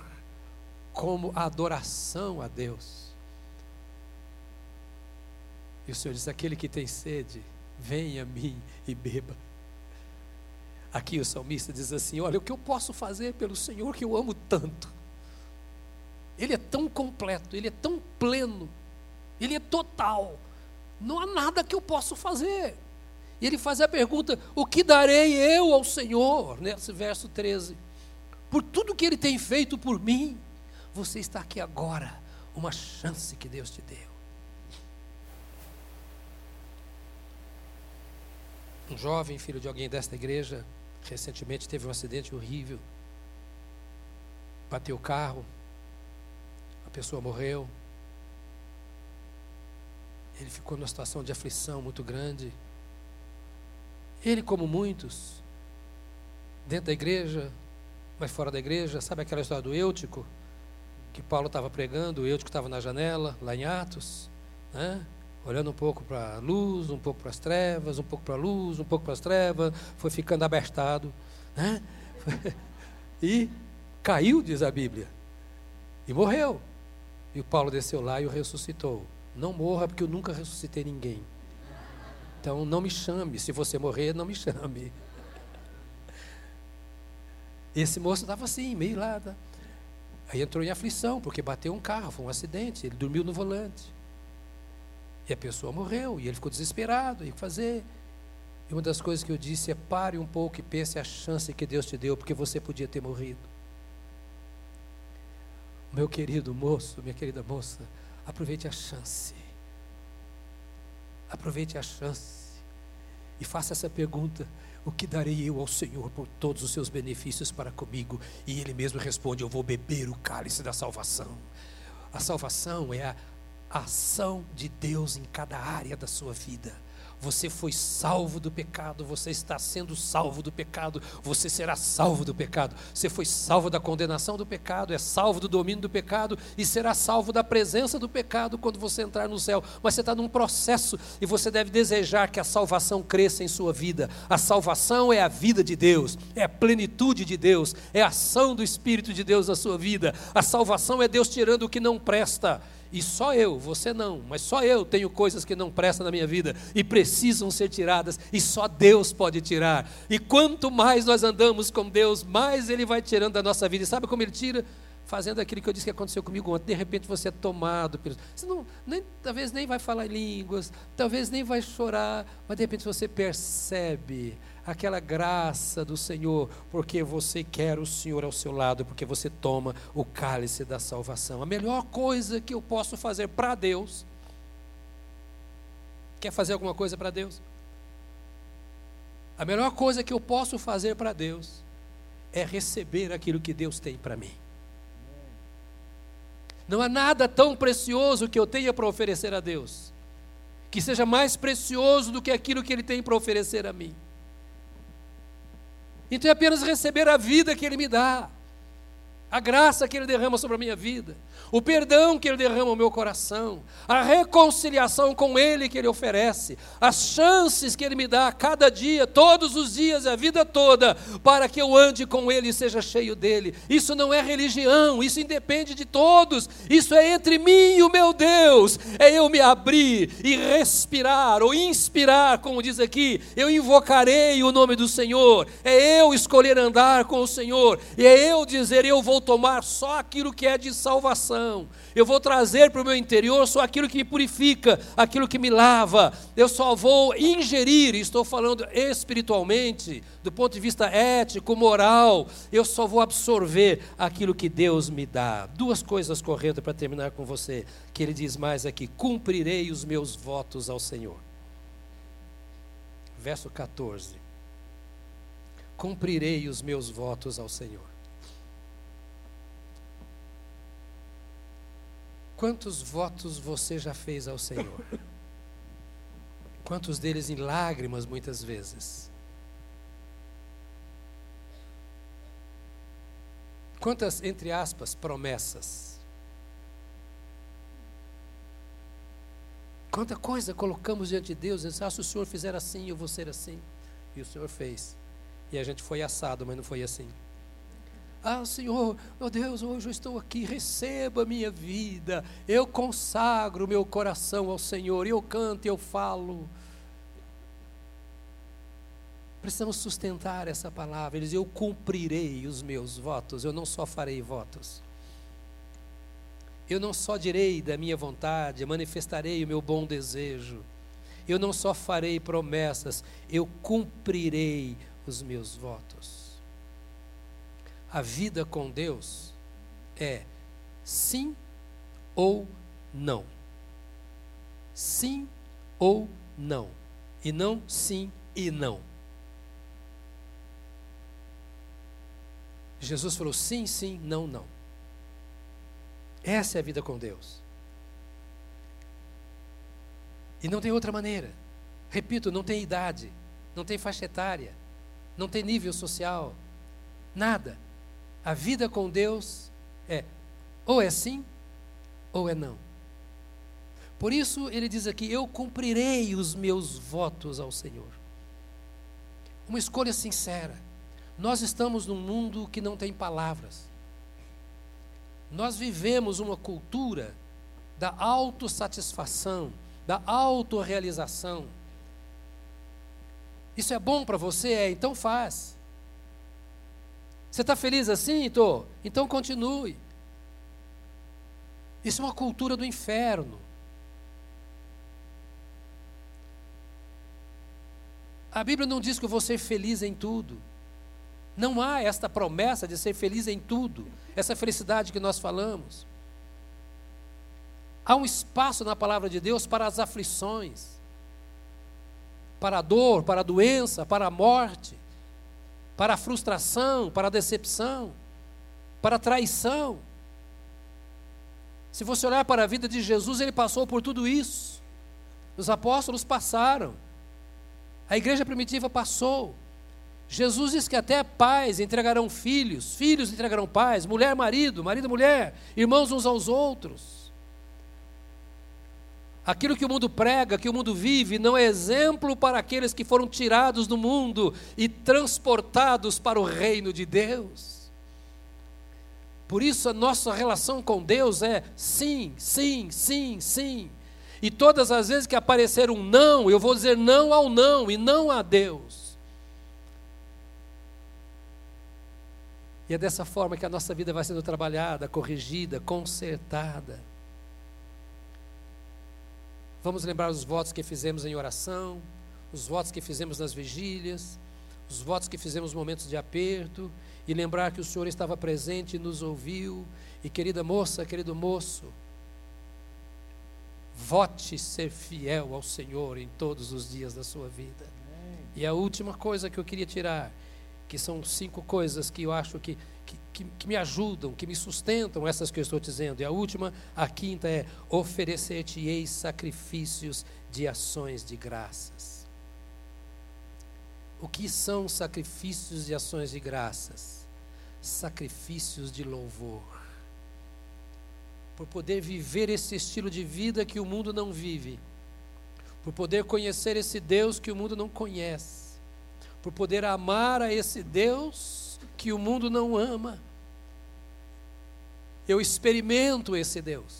como adoração a Deus. E o Senhor diz: aquele que tem sede, venha a mim e beba. Aqui o salmista diz assim: Olha, o que eu posso fazer pelo Senhor que eu amo tanto? Ele é tão completo, ele é tão pleno, ele é total. Não há nada que eu possa fazer. E ele faz a pergunta: O que darei eu ao Senhor? Nesse verso 13. Por tudo que ele tem feito por mim, você está aqui agora, uma chance que Deus te deu. Um jovem filho de alguém desta igreja recentemente teve um acidente horrível. Bateu o carro, a pessoa morreu. Ele ficou numa situação de aflição muito grande. Ele, como muitos, dentro da igreja, mas fora da igreja, sabe aquela história do Eutico? Que Paulo estava pregando, o Eutico estava na janela, lá em Atos, né? olhando um pouco para a luz, um pouco para as trevas, um pouco para a luz, um pouco para as trevas, foi ficando abertado, né? (laughs) e caiu, diz a Bíblia, e morreu. E o Paulo desceu lá e o ressuscitou. Não morra, porque eu nunca ressuscitei ninguém. Então não me chame, se você morrer, não me chame. Esse moço estava assim, meio lá. Aí entrou em aflição, porque bateu um carro, foi um acidente, ele dormiu no volante. E a pessoa morreu, e ele ficou desesperado, e o que fazer? E uma das coisas que eu disse é pare um pouco e pense a chance que Deus te deu, porque você podia ter morrido. Meu querido moço, minha querida moça, aproveite a chance. Aproveite a chance. E faça essa pergunta: o que darei eu ao Senhor por todos os seus benefícios para comigo? E Ele mesmo responde: Eu vou beber o cálice da salvação. A salvação é a ação de Deus em cada área da sua vida. Você foi salvo do pecado, você está sendo salvo do pecado, você será salvo do pecado. Você foi salvo da condenação do pecado, é salvo do domínio do pecado e será salvo da presença do pecado quando você entrar no céu. Mas você está num processo e você deve desejar que a salvação cresça em sua vida. A salvação é a vida de Deus, é a plenitude de Deus, é a ação do Espírito de Deus na sua vida. A salvação é Deus tirando o que não presta e só eu, você não, mas só eu tenho coisas que não prestam na minha vida e precisam ser tiradas, e só Deus pode tirar. E quanto mais nós andamos com Deus, mais Ele vai tirando da nossa vida. E sabe como Ele tira? Fazendo aquilo que eu disse que aconteceu comigo ontem. De repente você é tomado pelo. Você não, nem, talvez nem vai falar línguas, talvez nem vai chorar, mas de repente você percebe aquela graça do Senhor, porque você quer o Senhor ao seu lado, porque você toma o cálice da salvação. A melhor coisa que eu posso fazer para Deus. Quer fazer alguma coisa para Deus? A melhor coisa que eu posso fazer para Deus é receber aquilo que Deus tem para mim. Não há nada tão precioso que eu tenha para oferecer a Deus, que seja mais precioso do que aquilo que Ele tem para oferecer a mim. Então é apenas receber a vida que Ele me dá a graça que Ele derrama sobre a minha vida, o perdão que Ele derrama no meu coração, a reconciliação com Ele que Ele oferece, as chances que Ele me dá a cada dia, todos os dias, a vida toda, para que eu ande com Ele e seja cheio dele. Isso não é religião, isso independe de todos, isso é entre mim e o meu Deus, é eu me abrir e respirar, ou inspirar, como diz aqui, eu invocarei o nome do Senhor, é eu escolher andar com o Senhor, e é eu dizer, eu vou vou tomar só aquilo que é de salvação. Eu vou trazer para o meu interior só aquilo que me purifica, aquilo que me lava. Eu só vou ingerir, estou falando espiritualmente, do ponto de vista ético, moral. Eu só vou absorver aquilo que Deus me dá. Duas coisas correndo para terminar com você, que ele diz mais aqui: cumprirei os meus votos ao Senhor. Verso 14. Cumprirei os meus votos ao Senhor. Quantos votos você já fez ao Senhor? Quantos deles em lágrimas, muitas vezes? Quantas, entre aspas, promessas? Quanta coisa colocamos diante de Deus, e assim, ah, se o Senhor fizer assim, eu vou ser assim. E o Senhor fez. E a gente foi assado, mas não foi assim. Ah, Senhor, meu Deus, hoje eu estou aqui, receba a minha vida. Eu consagro meu coração ao Senhor, eu canto, eu falo. Precisamos sustentar essa palavra. Ele diz: Eu cumprirei os meus votos, eu não só farei votos. Eu não só direi da minha vontade, manifestarei o meu bom desejo. Eu não só farei promessas, eu cumprirei os meus votos. A vida com Deus é sim ou não. Sim ou não. E não sim e não. Jesus falou sim, sim, não, não. Essa é a vida com Deus. E não tem outra maneira. Repito, não tem idade, não tem faixa etária, não tem nível social, nada. A vida com Deus é ou é sim ou é não. Por isso ele diz aqui: Eu cumprirei os meus votos ao Senhor. Uma escolha sincera. Nós estamos num mundo que não tem palavras. Nós vivemos uma cultura da autossatisfação, da autorrealização. Isso é bom para você? É, então faz. Você está feliz assim, Tô? Então continue. Isso é uma cultura do inferno. A Bíblia não diz que eu vou ser feliz em tudo. Não há esta promessa de ser feliz em tudo, essa felicidade que nós falamos. Há um espaço na palavra de Deus para as aflições, para a dor, para a doença, para a morte, para a frustração, para a decepção, para a traição. Se você olhar para a vida de Jesus, ele passou por tudo isso. Os apóstolos passaram. A igreja primitiva passou. Jesus diz que até pais entregarão filhos, filhos entregarão pais, mulher, marido, marido, mulher, irmãos uns aos outros. Aquilo que o mundo prega, que o mundo vive, não é exemplo para aqueles que foram tirados do mundo e transportados para o reino de Deus. Por isso a nossa relação com Deus é sim, sim, sim, sim. E todas as vezes que aparecer um não, eu vou dizer não ao não e não a Deus. E é dessa forma que a nossa vida vai sendo trabalhada, corrigida, consertada. Vamos lembrar os votos que fizemos em oração, os votos que fizemos nas vigílias, os votos que fizemos nos momentos de aperto, e lembrar que o Senhor estava presente e nos ouviu. E querida moça, querido moço, vote ser fiel ao Senhor em todos os dias da sua vida. E a última coisa que eu queria tirar que são cinco coisas que eu acho que, que, que, me ajudam, que me sustentam essas que eu estou dizendo. E a última, a quinta é: oferecer-te-ei sacrifícios de ações de graças. O que são sacrifícios de ações de graças? Sacrifícios de louvor. Por poder viver esse estilo de vida que o mundo não vive, por poder conhecer esse Deus que o mundo não conhece por poder amar a esse Deus que o mundo não ama. Eu experimento esse Deus,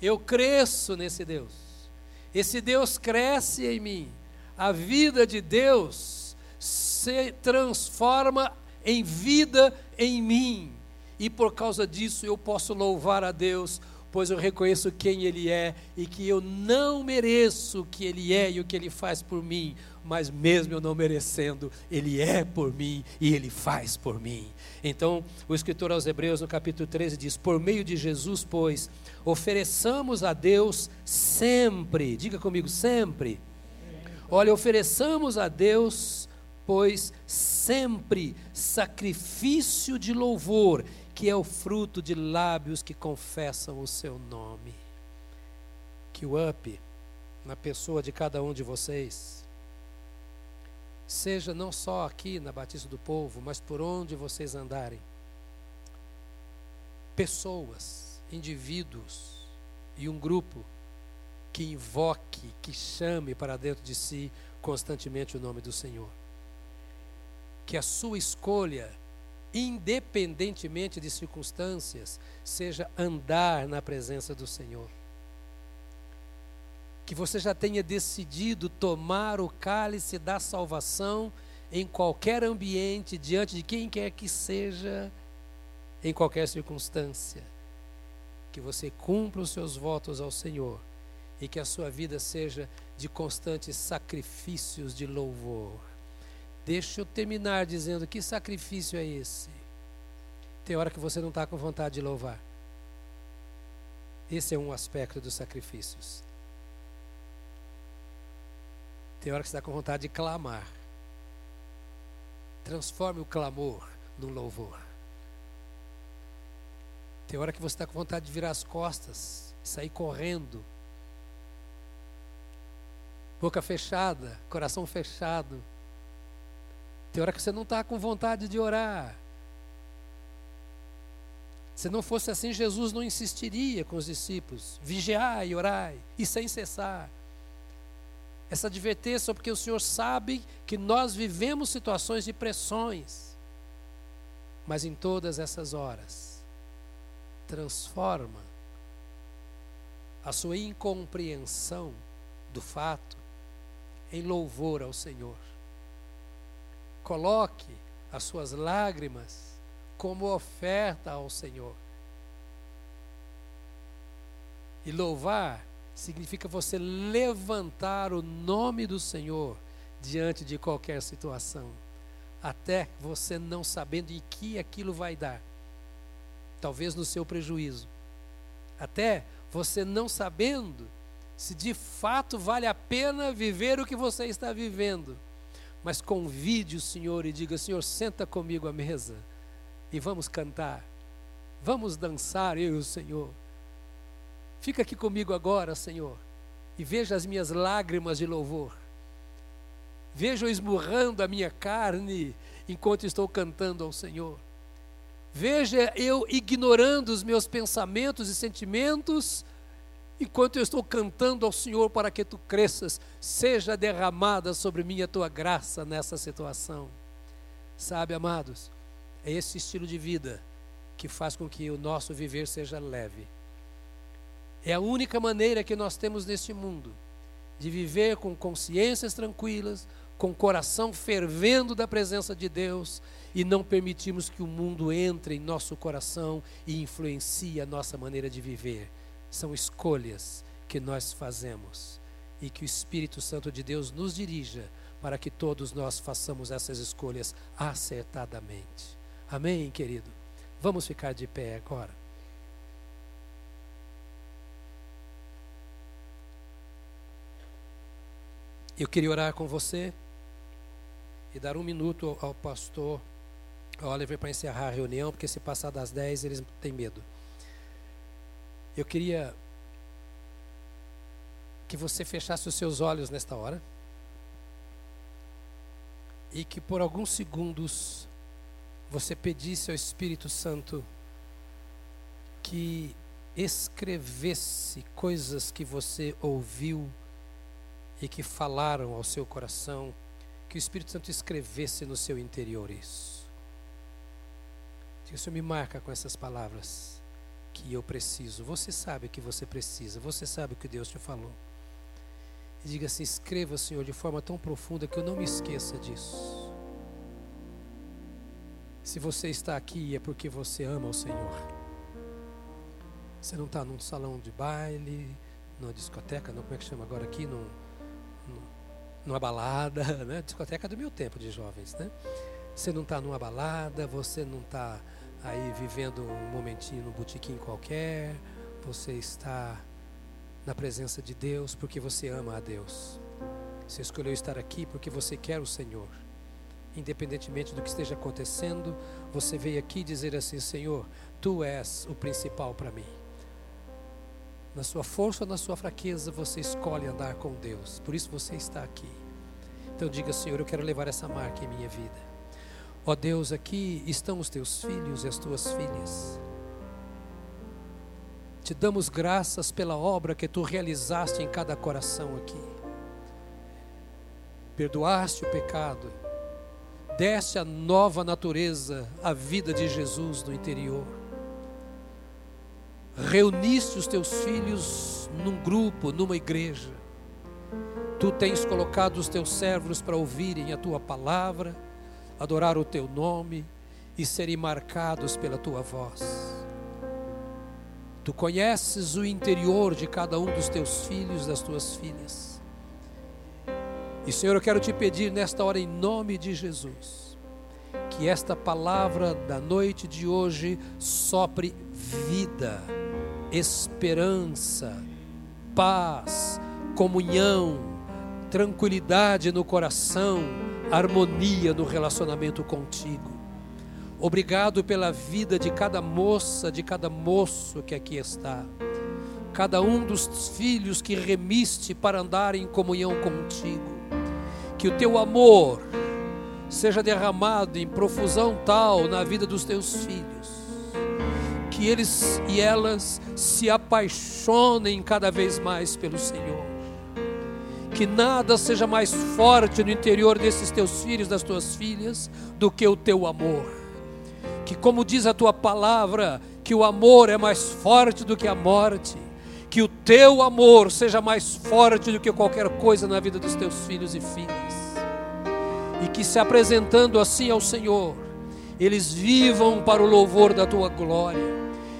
eu cresço nesse Deus, esse Deus cresce em mim, a vida de Deus se transforma em vida em mim, e por causa disso eu posso louvar a Deus pois eu reconheço quem Ele é e que eu não mereço o que Ele é e o que Ele faz por mim, mas mesmo eu não merecendo, Ele é por mim e Ele faz por mim. Então, o escritor aos Hebreus, no capítulo 13, diz: Por meio de Jesus, pois, ofereçamos a Deus sempre, diga comigo, sempre. Olha, ofereçamos a Deus, pois, sempre sacrifício de louvor que é o fruto de lábios que confessam o seu nome. Que o up na pessoa de cada um de vocês seja não só aqui na Batista do Povo, mas por onde vocês andarem. Pessoas, indivíduos e um grupo que invoque, que chame para dentro de si constantemente o nome do Senhor. Que a sua escolha, independentemente de circunstâncias, seja andar na presença do Senhor. Que você já tenha decidido tomar o cálice da salvação em qualquer ambiente, diante de quem quer que seja, em qualquer circunstância. Que você cumpra os seus votos ao Senhor e que a sua vida seja de constantes sacrifícios de louvor. Deixa eu terminar dizendo que sacrifício é esse. Tem hora que você não está com vontade de louvar. Esse é um aspecto dos sacrifícios. Tem hora que você está com vontade de clamar. Transforme o clamor no louvor. Tem hora que você está com vontade de virar as costas, sair correndo boca fechada, coração fechado. Tem hora que você não está com vontade de orar. Se não fosse assim, Jesus não insistiria com os discípulos: vigiai orai, e sem cessar. Essa advertência, porque o Senhor sabe que nós vivemos situações de pressões, mas em todas essas horas, transforma a sua incompreensão do fato em louvor ao Senhor. Coloque as suas lágrimas como oferta ao Senhor. E louvar significa você levantar o nome do Senhor diante de qualquer situação, até você não sabendo em que aquilo vai dar, talvez no seu prejuízo, até você não sabendo se de fato vale a pena viver o que você está vivendo. Mas convide o Senhor e diga: Senhor, senta comigo à mesa e vamos cantar, vamos dançar, eu e o Senhor. Fica aqui comigo agora, Senhor, e veja as minhas lágrimas de louvor. Veja eu esmurrando a minha carne enquanto estou cantando ao Senhor. Veja eu ignorando os meus pensamentos e sentimentos enquanto eu estou cantando ao Senhor para que tu cresças, seja derramada sobre mim a tua graça nessa situação. Sabe, amados, é esse estilo de vida que faz com que o nosso viver seja leve. É a única maneira que nós temos neste mundo de viver com consciências tranquilas, com coração fervendo da presença de Deus e não permitirmos que o mundo entre em nosso coração e influencie a nossa maneira de viver são escolhas que nós fazemos e que o Espírito Santo de Deus nos dirija para que todos nós façamos essas escolhas acertadamente. Amém, querido? Vamos ficar de pé agora. Eu queria orar com você e dar um minuto ao pastor Oliver para encerrar a reunião, porque se passar das 10 eles têm medo. Eu queria que você fechasse os seus olhos nesta hora e que por alguns segundos você pedisse ao Espírito Santo que escrevesse coisas que você ouviu e que falaram ao seu coração, que o Espírito Santo escrevesse no seu interior isso. Que o Senhor me marca com essas palavras que eu preciso. Você sabe o que você precisa. Você sabe o que Deus te falou. E diga assim: escreva, Senhor, de forma tão profunda que eu não me esqueça disso. Se você está aqui é porque você ama o Senhor. Você não está num salão de baile, numa discoteca, não, como é que chama agora aqui? Num, numa balada, (laughs) né? Discoteca do meu tempo de jovens, né? Você não está numa balada, você não está aí vivendo um momentinho no botequim qualquer, você está na presença de Deus porque você ama a Deus. Você escolheu estar aqui porque você quer o Senhor. Independentemente do que esteja acontecendo, você veio aqui dizer assim: Senhor, tu és o principal para mim. Na sua força ou na sua fraqueza, você escolhe andar com Deus. Por isso você está aqui. Então diga, Senhor, eu quero levar essa marca em minha vida. Ó Deus, aqui estão os teus filhos e as tuas filhas. Te damos graças pela obra que tu realizaste em cada coração aqui. Perdoaste o pecado, deste a nova natureza, a vida de Jesus no interior. Reuniste os teus filhos num grupo, numa igreja. Tu tens colocado os teus servos para ouvirem a tua palavra, adorar o teu nome e serem marcados pela tua voz. Tu conheces o interior de cada um dos teus filhos, das tuas filhas. E Senhor, eu quero te pedir nesta hora, em nome de Jesus, que esta palavra da noite de hoje sopre vida, esperança, paz, comunhão, tranquilidade no coração, harmonia no relacionamento contigo. Obrigado pela vida de cada moça, de cada moço que aqui está. Cada um dos filhos que remiste para andar em comunhão contigo. Que o teu amor seja derramado em profusão tal na vida dos teus filhos. Que eles e elas se apaixonem cada vez mais pelo Senhor. Que nada seja mais forte no interior desses teus filhos, das tuas filhas, do que o teu amor. Que, como diz a tua palavra, que o amor é mais forte do que a morte, que o teu amor seja mais forte do que qualquer coisa na vida dos teus filhos e filhas, e que se apresentando assim ao Senhor, eles vivam para o louvor da tua glória.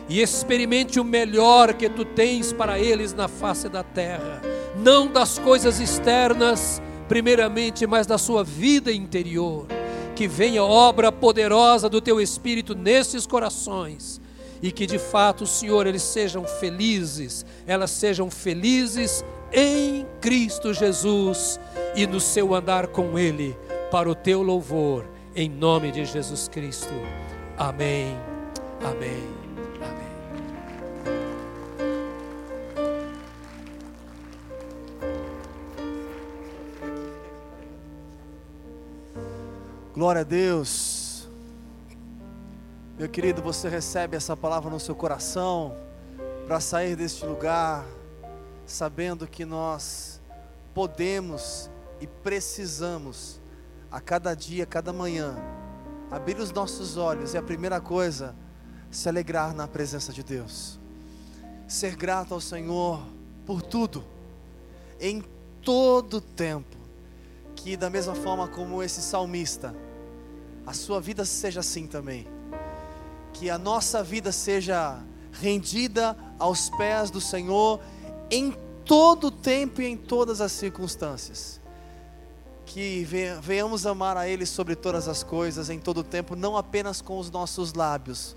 E experimente o melhor que tu tens para eles na face da terra, não das coisas externas, primeiramente, mas da sua vida interior que venha obra poderosa do teu Espírito nesses corações e que de fato, Senhor, eles sejam felizes, elas sejam felizes em Cristo Jesus e no seu andar com Ele, para o teu louvor, em nome de Jesus Cristo. Amém. Amém. Glória a Deus. Meu querido, você recebe essa palavra no seu coração para sair deste lugar sabendo que nós podemos e precisamos a cada dia, a cada manhã abrir os nossos olhos e a primeira coisa se alegrar na presença de Deus. Ser grato ao Senhor por tudo, em todo tempo. Que da mesma forma como esse salmista, a sua vida seja assim também. Que a nossa vida seja rendida aos pés do Senhor em todo tempo e em todas as circunstâncias. Que venhamos amar a Ele sobre todas as coisas, em todo tempo, não apenas com os nossos lábios,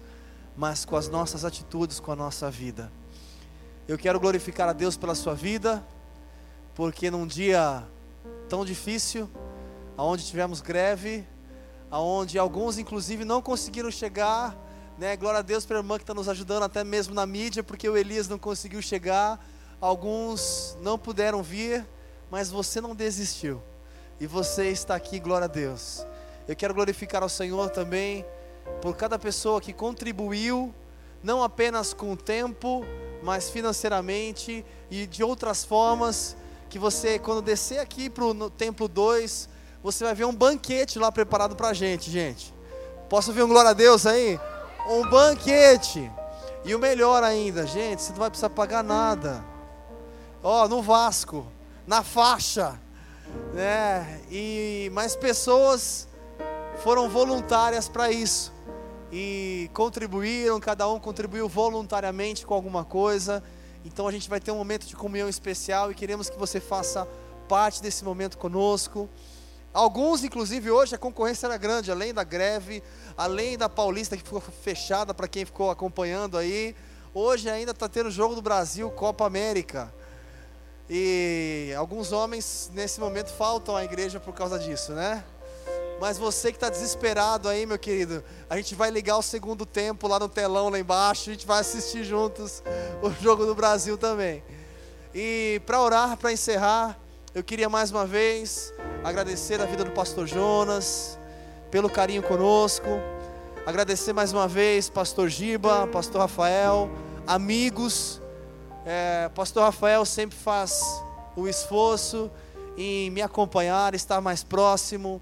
mas com as nossas atitudes, com a nossa vida. Eu quero glorificar a Deus pela sua vida, porque num dia tão difícil, aonde tivemos greve, aonde alguns inclusive não conseguiram chegar, né? Glória a Deus pela irmã que está nos ajudando até mesmo na mídia, porque o Elias não conseguiu chegar, alguns não puderam vir, mas você não desistiu. E você está aqui, glória a Deus. Eu quero glorificar ao Senhor também por cada pessoa que contribuiu, não apenas com o tempo, mas financeiramente e de outras formas, que você, quando descer aqui para o templo 2, você vai ver um banquete lá preparado para a gente, gente. Posso ver um glória a Deus aí? Um banquete. E o melhor ainda, gente, você não vai precisar pagar nada. Ó, oh, no Vasco, na faixa, né? E mais pessoas foram voluntárias para isso e contribuíram, cada um contribuiu voluntariamente com alguma coisa. Então a gente vai ter um momento de comunhão especial e queremos que você faça parte desse momento conosco. Alguns, inclusive, hoje a concorrência era grande, além da greve, além da Paulista que ficou fechada para quem ficou acompanhando aí. Hoje ainda está tendo o jogo do Brasil, Copa América. E alguns homens nesse momento faltam à igreja por causa disso, né? Mas você que está desesperado aí, meu querido, a gente vai ligar o segundo tempo lá no telão lá embaixo, a gente vai assistir juntos o jogo do Brasil também. E para orar, para encerrar, eu queria mais uma vez agradecer a vida do pastor Jonas, pelo carinho conosco. Agradecer mais uma vez, pastor Giba, pastor Rafael, amigos É, Pastor Rafael sempre faz o esforço em me acompanhar, estar mais próximo.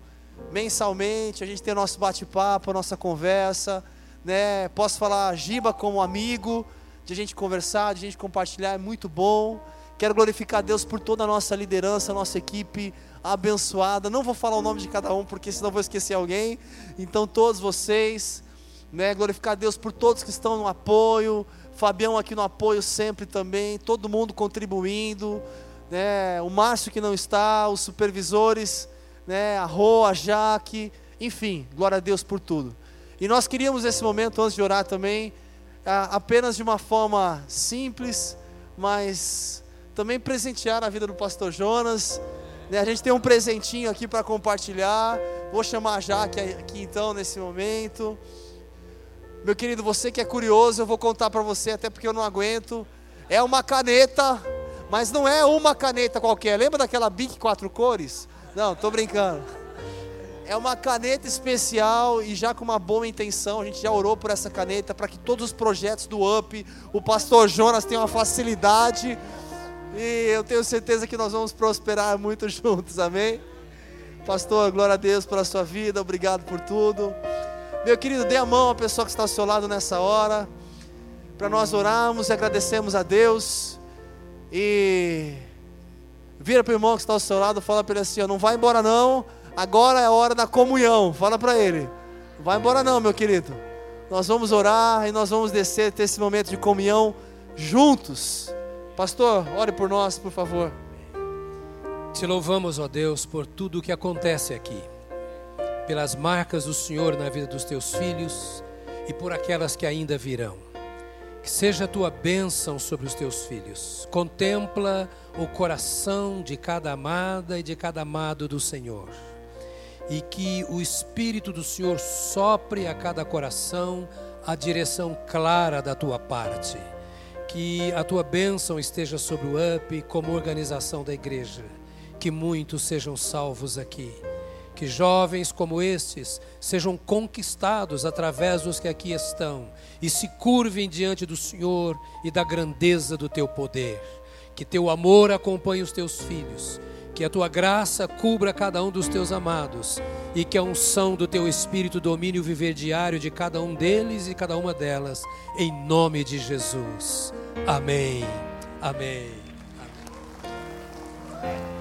Mensalmente, a gente tem nosso bate-papo, nossa conversa. Né? Posso falar Giba como amigo, de a gente conversar, de a gente compartilhar, é muito bom. Quero glorificar Deus por toda a nossa liderança, nossa equipe abençoada. Não vou falar o nome de cada um, porque senão vou esquecer alguém. Então, todos vocês, né? Glorificar Deus por todos que estão no apoio. Fabião aqui no apoio sempre também. Todo mundo contribuindo né, o Márcio que não está, os supervisores, né, a Rô, a Jaque, enfim, glória a Deus por tudo. E nós queríamos nesse momento, antes de orar também, apenas de uma forma simples, mas também presentear a vida do pastor Jonas. Né, a gente tem um presentinho aqui para compartilhar. Vou chamar a Jaque aqui então nesse momento. Meu querido, você que é curioso, eu vou contar para você, até porque eu não aguento. É uma caneta mas não é uma caneta qualquer. Lembra daquela Bic quatro cores? Não, tô brincando. É uma caneta especial e já com uma boa intenção. A gente já orou por essa caneta para que todos os projetos do UP, o pastor Jonas tenha uma facilidade. E eu tenho certeza que nós vamos prosperar muito (laughs) juntos, amém? Pastor, glória a Deus pela sua vida, obrigado por tudo. Meu querido, dê a mão à pessoa que está ao seu lado nessa hora, para nós orarmos e agradecemos a Deus. E vira para o irmão que está ao seu lado, fala para ele assim: ó, não vai embora não, agora é a hora da comunhão. Fala para ele: não vai embora não, meu querido. Nós vamos orar e nós vamos descer, ter esse momento de comunhão juntos. Pastor, ore por nós, por favor. Te louvamos, ó Deus, por tudo o que acontece aqui, pelas marcas do Senhor na vida dos teus filhos e por aquelas que ainda virão. Que seja a tua bênção sobre os teus filhos. Contempla o coração de cada amada e de cada amado do Senhor. E que o Espírito do Senhor sopre a cada coração a direção clara da tua parte. Que a tua bênção esteja sobre o UP como organização da igreja. Que muitos sejam salvos aqui que jovens como estes sejam conquistados através dos que aqui estão e se curvem diante do Senhor e da grandeza do teu poder. Que teu amor acompanhe os teus filhos, que a tua graça cubra cada um dos teus amados e que a unção do teu Espírito domine o viver diário de cada um deles e cada uma delas, em nome de Jesus. Amém. Amém. Amém.